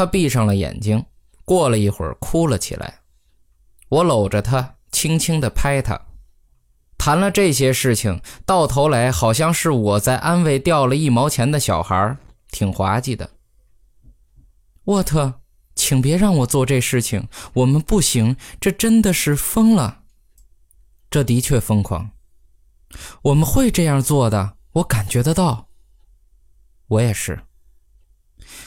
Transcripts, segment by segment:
他闭上了眼睛，过了一会儿哭了起来。我搂着他，轻轻地拍他，谈了这些事情，到头来好像是我在安慰掉了一毛钱的小孩，挺滑稽的。沃特，请别让我做这事情，我们不行，这真的是疯了。这的确疯狂，我们会这样做的，我感觉得到。我也是。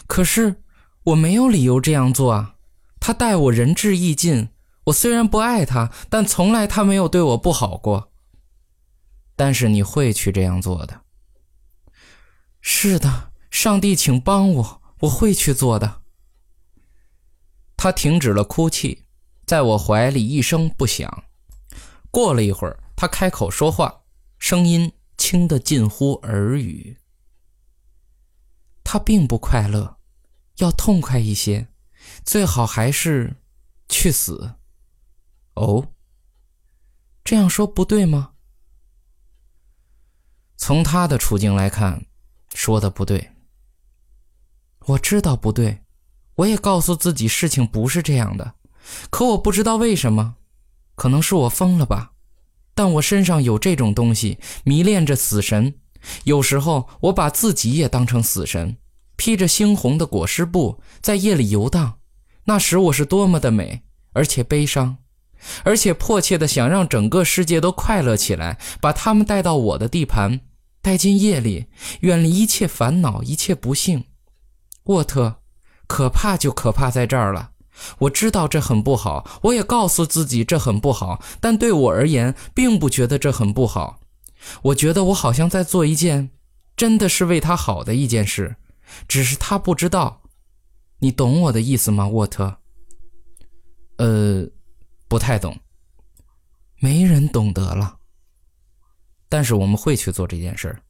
可是我没有理由这样做啊！他待我仁至义尽，我虽然不爱他，但从来他没有对我不好过。但是你会去这样做的。是的，上帝，请帮我，我会去做的。他停止了哭泣，在我怀里一声不响。过了一会儿，他开口说话，声音轻得近乎耳语。他并不快乐，要痛快一些，最好还是去死。哦，这样说不对吗？从他的处境来看，说的不对。我知道不对，我也告诉自己事情不是这样的，可我不知道为什么，可能是我疯了吧？但我身上有这种东西，迷恋着死神，有时候我把自己也当成死神。披着猩红的裹尸布，在夜里游荡。那时我是多么的美，而且悲伤，而且迫切的想让整个世界都快乐起来，把他们带到我的地盘，带进夜里，远离一切烦恼，一切不幸。沃特，可怕就可怕在这儿了。我知道这很不好，我也告诉自己这很不好，但对我而言，并不觉得这很不好。我觉得我好像在做一件，真的是为他好的一件事。只是他不知道，你懂我的意思吗，沃特？呃，不太懂。没人懂得了。但是我们会去做这件事儿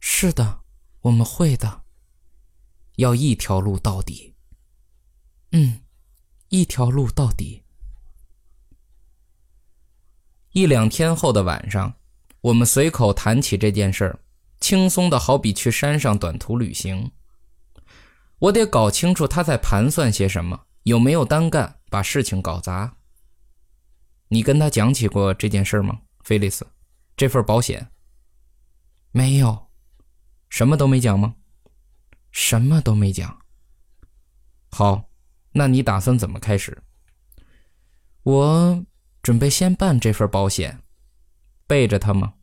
是的，我们会的。要一条路到底。嗯，一条路到底。一两天后的晚上，我们随口谈起这件事儿。轻松的好比去山上短途旅行。我得搞清楚他在盘算些什么，有没有单干把事情搞砸。你跟他讲起过这件事吗，菲利斯？这份保险？没有，什么都没讲吗？什么都没讲。好，那你打算怎么开始？我准备先办这份保险，背着他吗？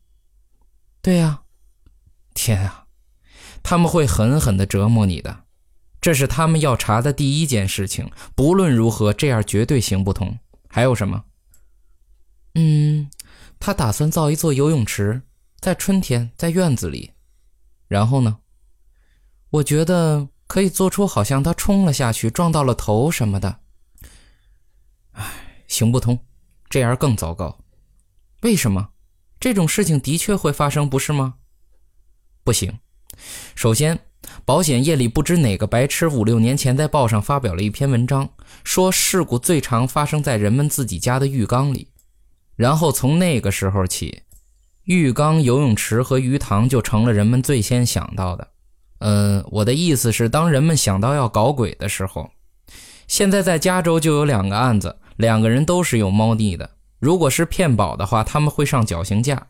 对呀。天啊，他们会狠狠地折磨你的，这是他们要查的第一件事情。不论如何，这样绝对行不通。还有什么？嗯，他打算造一座游泳池，在春天在院子里。然后呢？我觉得可以做出好像他冲了下去，撞到了头什么的。唉，行不通，这样更糟糕。为什么？这种事情的确会发生，不是吗？不行，首先，保险业里不知哪个白痴五六年前在报上发表了一篇文章，说事故最常发生在人们自己家的浴缸里，然后从那个时候起，浴缸、游泳池和鱼塘就成了人们最先想到的。嗯，我的意思是，当人们想到要搞鬼的时候，现在在加州就有两个案子，两个人都是有猫腻的。如果是骗保的话，他们会上绞刑架。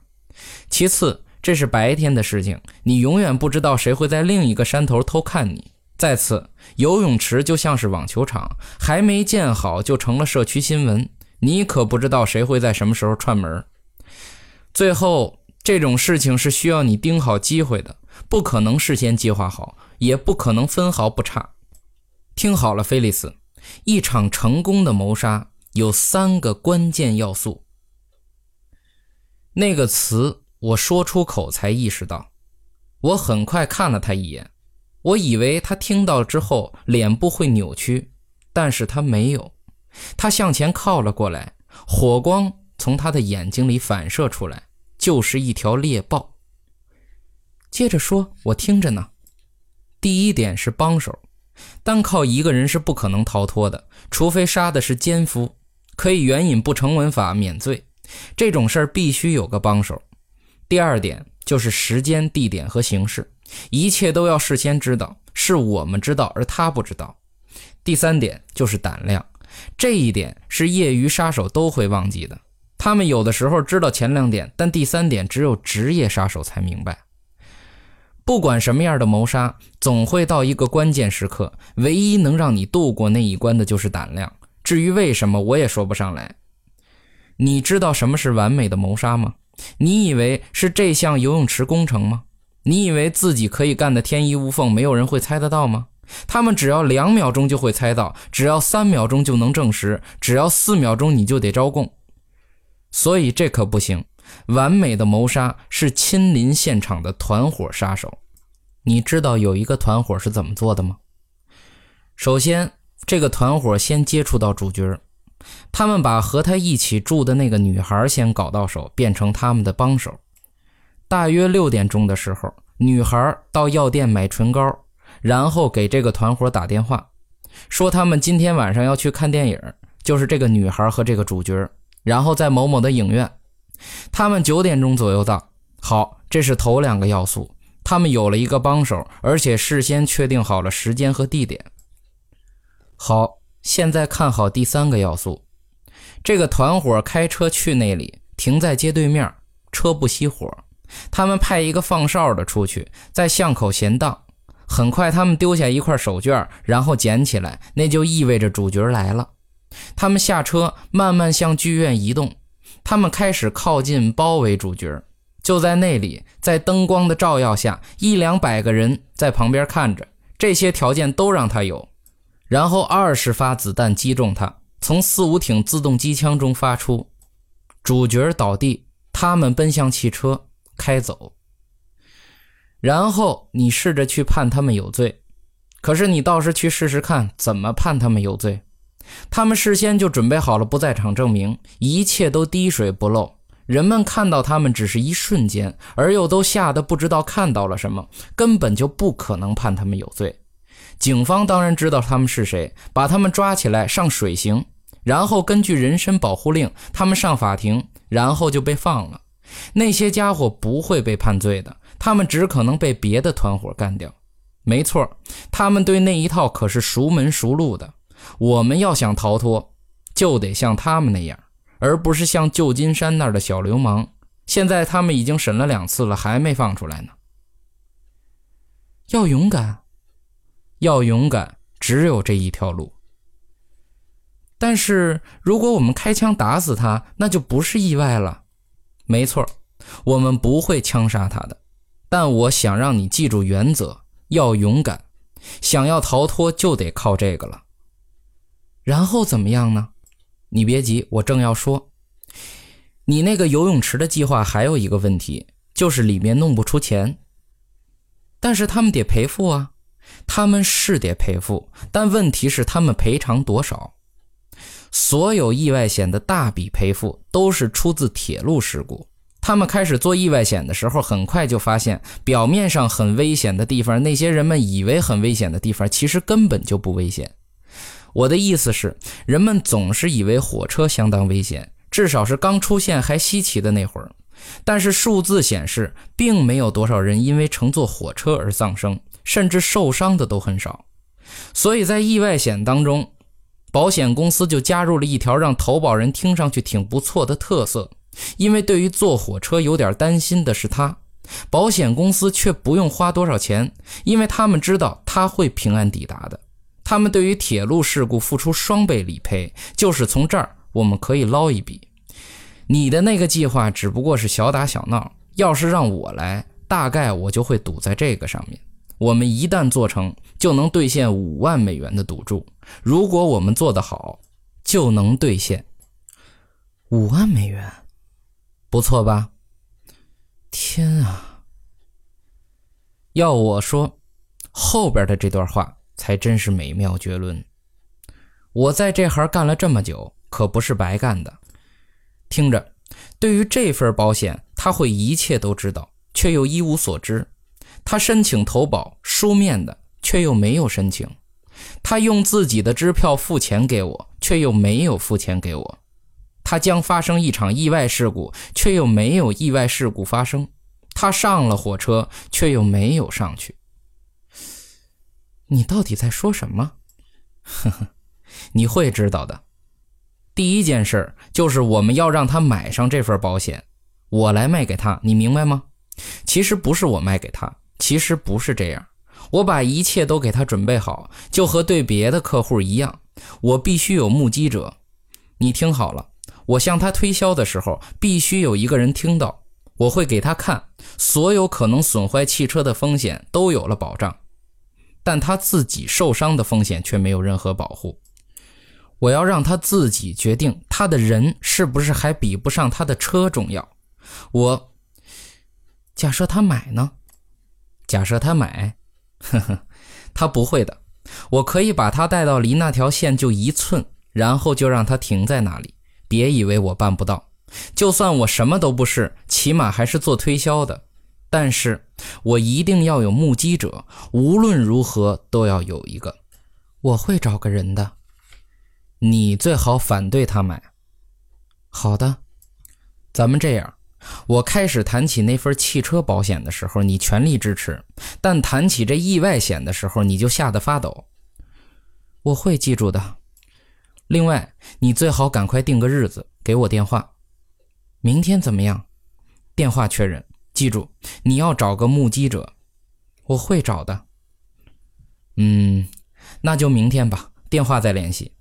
其次。这是白天的事情，你永远不知道谁会在另一个山头偷看你。再次，游泳池就像是网球场，还没建好就成了社区新闻，你可不知道谁会在什么时候串门。最后，这种事情是需要你盯好机会的，不可能事先计划好，也不可能分毫不差。听好了，菲利斯，一场成功的谋杀有三个关键要素。那个词。我说出口才意识到，我很快看了他一眼，我以为他听到之后脸部会扭曲，但是他没有，他向前靠了过来，火光从他的眼睛里反射出来，就是一条猎豹。接着说，我听着呢。第一点是帮手，单靠一个人是不可能逃脱的，除非杀的是奸夫，可以援引不成文法免罪，这种事儿必须有个帮手。第二点就是时间、地点和形式，一切都要事先知道，是我们知道，而他不知道。第三点就是胆量，这一点是业余杀手都会忘记的。他们有的时候知道前两点，但第三点只有职业杀手才明白。不管什么样的谋杀，总会到一个关键时刻，唯一能让你度过那一关的就是胆量。至于为什么，我也说不上来。你知道什么是完美的谋杀吗？你以为是这项游泳池工程吗？你以为自己可以干得天衣无缝，没有人会猜得到吗？他们只要两秒钟就会猜到，只要三秒钟就能证实，只要四秒钟你就得招供。所以这可不行。完美的谋杀是亲临现场的团伙杀手。你知道有一个团伙是怎么做的吗？首先，这个团伙先接触到主角，他们把和他一起住的那个女孩先搞到手，变成他们的帮手。大约六点钟的时候，女孩到药店买唇膏，然后给这个团伙打电话，说他们今天晚上要去看电影，就是这个女孩和这个主角，然后在某某的影院。他们九点钟左右到，好，这是头两个要素。他们有了一个帮手，而且事先确定好了时间和地点。好，现在看好第三个要素。这个团伙开车去那里，停在街对面，车不熄火。他们派一个放哨的出去，在巷口闲荡。很快，他们丢下一块手绢，然后捡起来，那就意味着主角来了。他们下车，慢慢向剧院移动。他们开始靠近，包围主角。就在那里，在灯光的照耀下，一两百个人在旁边看着。这些条件都让他有。然后二十发子弹击中他，从四五挺自动机枪中发出。主角倒地，他们奔向汽车开走。然后你试着去判他们有罪，可是你倒是去试试看，怎么判他们有罪？他们事先就准备好了不在场证明，一切都滴水不漏。人们看到他们只是一瞬间，而又都吓得不知道看到了什么，根本就不可能判他们有罪。警方当然知道他们是谁，把他们抓起来上水刑，然后根据人身保护令，他们上法庭，然后就被放了。那些家伙不会被判罪的，他们只可能被别的团伙干掉。没错，他们对那一套可是熟门熟路的。我们要想逃脱，就得像他们那样，而不是像旧金山那儿的小流氓。现在他们已经审了两次了，还没放出来呢。要勇敢，要勇敢，只有这一条路。但是如果我们开枪打死他，那就不是意外了。没错，我们不会枪杀他的。但我想让你记住原则：要勇敢。想要逃脱，就得靠这个了。然后怎么样呢？你别急，我正要说，你那个游泳池的计划还有一个问题，就是里面弄不出钱。但是他们得赔付啊，他们是得赔付，但问题是他们赔偿多少？所有意外险的大笔赔付都是出自铁路事故。他们开始做意外险的时候，很快就发现表面上很危险的地方，那些人们以为很危险的地方，其实根本就不危险。我的意思是，人们总是以为火车相当危险，至少是刚出现还稀奇的那会儿。但是数字显示，并没有多少人因为乘坐火车而丧生，甚至受伤的都很少。所以在意外险当中，保险公司就加入了一条让投保人听上去挺不错的特色，因为对于坐火车有点担心的是他，保险公司却不用花多少钱，因为他们知道他会平安抵达的。他们对于铁路事故付出双倍理赔，就是从这儿我们可以捞一笔。你的那个计划只不过是小打小闹，要是让我来，大概我就会赌在这个上面。我们一旦做成，就能兑现五万美元的赌注。如果我们做得好，就能兑现五万美元，不错吧？天啊！要我说，后边的这段话。才真是美妙绝伦！我在这行干了这么久，可不是白干的。听着，对于这份保险，他会一切都知道，却又一无所知。他申请投保，书面的，却又没有申请。他用自己的支票付钱给我，却又没有付钱给我。他将发生一场意外事故，却又没有意外事故发生。他上了火车，却又没有上去。你到底在说什么？呵呵，你会知道的。第一件事就是我们要让他买上这份保险，我来卖给他，你明白吗？其实不是我卖给他，其实不是这样。我把一切都给他准备好，就和对别的客户一样，我必须有目击者。你听好了，我向他推销的时候，必须有一个人听到。我会给他看，所有可能损坏汽车的风险都有了保障，但他自己受伤的风险却没有任何保护。我要让他自己决定，他的人是不是还比不上他的车重要。我假设他买呢？假设他买。呵呵，他不会的。我可以把他带到离那条线就一寸，然后就让他停在那里。别以为我办不到，就算我什么都不是，起码还是做推销的。但是我一定要有目击者，无论如何都要有一个。我会找个人的。你最好反对他买。好的，咱们这样。我开始谈起那份汽车保险的时候，你全力支持；但谈起这意外险的时候，你就吓得发抖。我会记住的。另外，你最好赶快定个日子，给我电话。明天怎么样？电话确认。记住，你要找个目击者。我会找的。嗯，那就明天吧。电话再联系。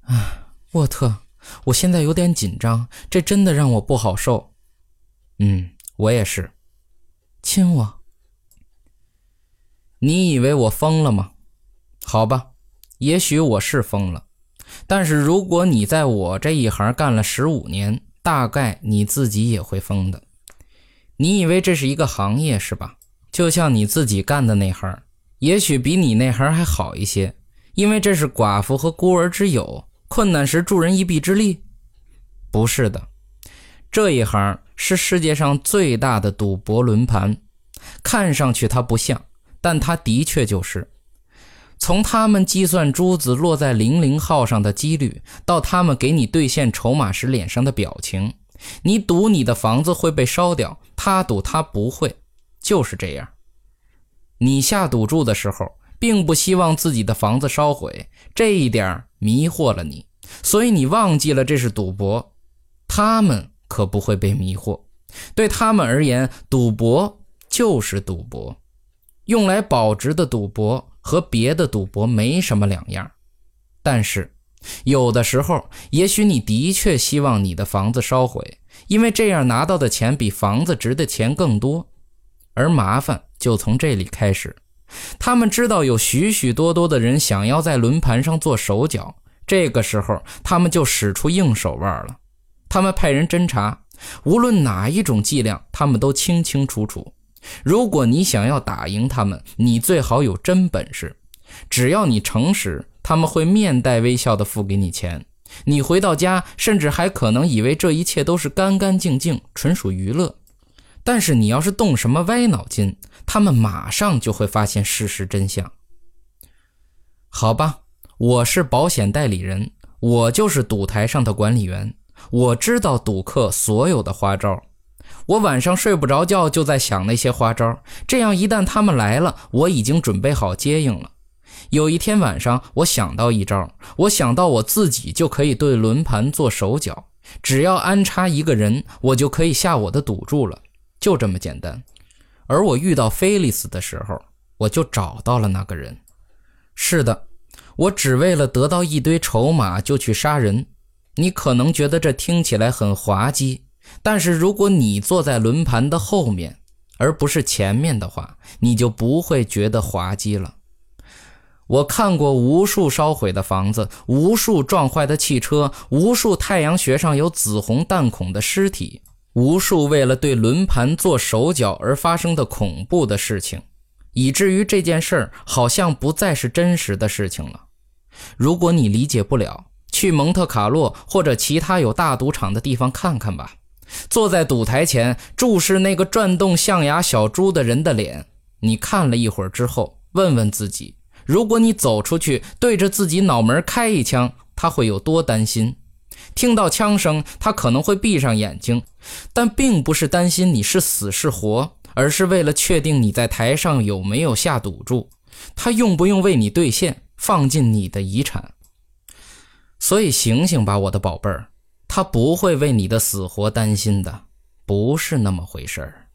啊，沃特。我现在有点紧张，这真的让我不好受。嗯，我也是。亲我。你以为我疯了吗？好吧，也许我是疯了。但是如果你在我这一行干了十五年，大概你自己也会疯的。你以为这是一个行业是吧？就像你自己干的那行，也许比你那行还好一些，因为这是寡妇和孤儿之友。困难时助人一臂之力，不是的，这一行是世界上最大的赌博轮盘。看上去它不像，但它的确就是。从他们计算珠子落在零零号上的几率，到他们给你兑现筹码时脸上的表情，你赌你的房子会被烧掉，他赌他不会，就是这样。你下赌注的时候。并不希望自己的房子烧毁，这一点迷惑了你，所以你忘记了这是赌博。他们可不会被迷惑，对他们而言，赌博就是赌博，用来保值的赌博和别的赌博没什么两样。但是，有的时候，也许你的确希望你的房子烧毁，因为这样拿到的钱比房子值的钱更多，而麻烦就从这里开始。他们知道有许许多多的人想要在轮盘上做手脚，这个时候他们就使出硬手腕了。他们派人侦查，无论哪一种伎俩，他们都清清楚楚。如果你想要打赢他们，你最好有真本事。只要你诚实，他们会面带微笑地付给你钱。你回到家，甚至还可能以为这一切都是干干净净，纯属娱乐。但是你要是动什么歪脑筋，他们马上就会发现事实真相。好吧，我是保险代理人，我就是赌台上的管理员，我知道赌客所有的花招。我晚上睡不着觉，就在想那些花招，这样一旦他们来了，我已经准备好接应了。有一天晚上，我想到一招，我想到我自己就可以对轮盘做手脚，只要安插一个人，我就可以下我的赌注了。就这么简单，而我遇到菲利斯的时候，我就找到了那个人。是的，我只为了得到一堆筹码就去杀人。你可能觉得这听起来很滑稽，但是如果你坐在轮盘的后面，而不是前面的话，你就不会觉得滑稽了。我看过无数烧毁的房子，无数撞坏的汽车，无数太阳穴上有紫红弹孔的尸体。无数为了对轮盘做手脚而发生的恐怖的事情，以至于这件事儿好像不再是真实的事情了。如果你理解不了，去蒙特卡洛或者其他有大赌场的地方看看吧。坐在赌台前注视那个转动象牙小猪的人的脸，你看了一会儿之后，问问自己：如果你走出去对着自己脑门开一枪，他会有多担心？听到枪声，他可能会闭上眼睛，但并不是担心你是死是活，而是为了确定你在台上有没有下赌注，他用不用为你兑现，放进你的遗产。所以醒醒吧，我的宝贝儿，他不会为你的死活担心的，不是那么回事儿。